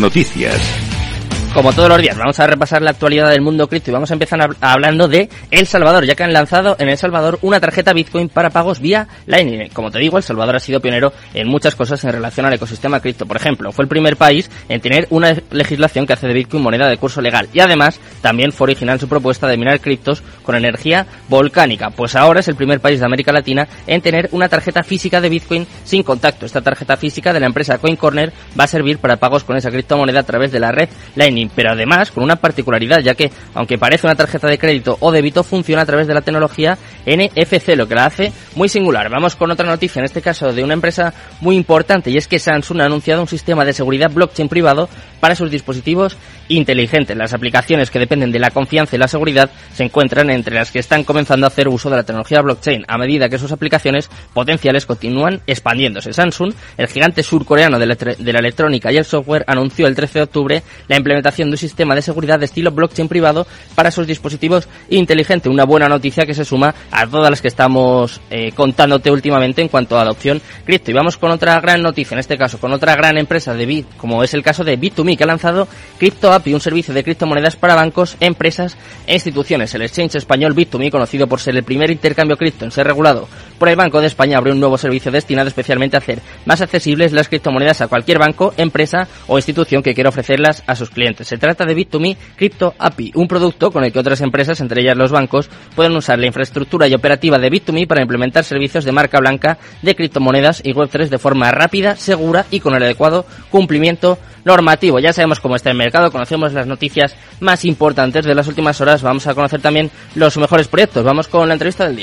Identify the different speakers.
Speaker 1: Noticias.
Speaker 2: Como todos los días, vamos a repasar la actualidad del mundo cripto y vamos a empezar hablando de El Salvador, ya que han lanzado en El Salvador una tarjeta Bitcoin para pagos vía Lightning. Como te digo, El Salvador ha sido pionero en muchas cosas en relación al ecosistema cripto. Por ejemplo, fue el primer país en tener una legislación que hace de Bitcoin moneda de curso legal y además también fue original su propuesta de minar criptos con energía volcánica. Pues ahora es el primer país de América Latina en tener una tarjeta física de Bitcoin sin contacto. Esta tarjeta física de la empresa CoinCorner va a servir para pagos con esa criptomoneda a través de la red Lightning pero además con una particularidad, ya que aunque parece una tarjeta de crédito o débito, funciona a través de la tecnología NFC, lo que la hace muy singular. Vamos con otra noticia, en este caso de una empresa muy importante, y es que Samsung ha anunciado un sistema de seguridad blockchain privado para sus dispositivos inteligentes. Las aplicaciones que dependen de la confianza y la seguridad se encuentran entre las que están comenzando a hacer uso de la tecnología blockchain a medida que sus aplicaciones potenciales continúan expandiéndose. Samsung, el gigante surcoreano de la electrónica y el software, anunció el 13 de octubre la implementación de un sistema de seguridad de estilo blockchain privado para sus dispositivos inteligentes. Una buena noticia que se suma a todas las que estamos eh, contándote últimamente en cuanto a adopción cripto. Y vamos con otra gran noticia, en este caso con otra gran empresa de Bit, como es el caso de Bit2Me, que ha lanzado CryptoAPI, un servicio de criptomonedas para bancos, empresas e instituciones. El exchange español Bit2Me, conocido por ser el primer intercambio cripto en ser regulado por el Banco de España, abrió un nuevo servicio destinado especialmente a hacer más accesibles las criptomonedas a cualquier banco, empresa o institución que quiera ofrecerlas a sus clientes. Se trata de Bit2Me Crypto API, un producto con el que otras empresas, entre ellas los bancos, pueden usar la infraestructura y operativa de Bit2Me para implementar servicios de marca blanca de criptomonedas y Web3 de forma rápida, segura y con el adecuado cumplimiento normativo. Ya sabemos cómo está el mercado, conocemos las noticias más importantes de las últimas horas, vamos a conocer también los mejores proyectos. Vamos con la entrevista del día.